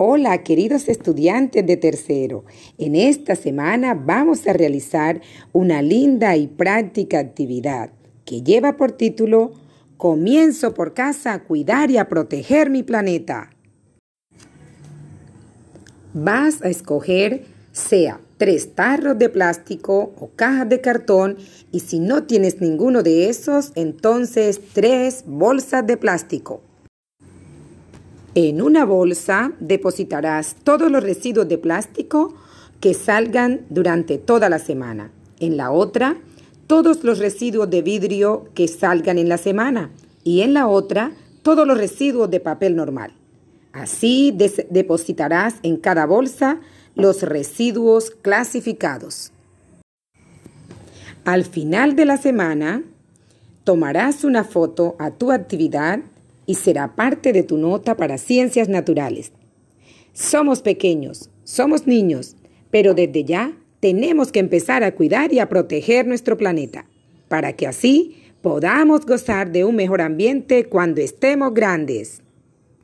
Hola, queridos estudiantes de tercero. En esta semana vamos a realizar una linda y práctica actividad que lleva por título Comienzo por casa a cuidar y a proteger mi planeta. Vas a escoger sea tres tarros de plástico o cajas de cartón y si no tienes ninguno de esos, entonces tres bolsas de plástico. En una bolsa depositarás todos los residuos de plástico que salgan durante toda la semana. En la otra, todos los residuos de vidrio que salgan en la semana. Y en la otra, todos los residuos de papel normal. Así depositarás en cada bolsa los residuos clasificados. Al final de la semana, tomarás una foto a tu actividad y será parte de tu nota para ciencias naturales. Somos pequeños, somos niños, pero desde ya tenemos que empezar a cuidar y a proteger nuestro planeta, para que así podamos gozar de un mejor ambiente cuando estemos grandes.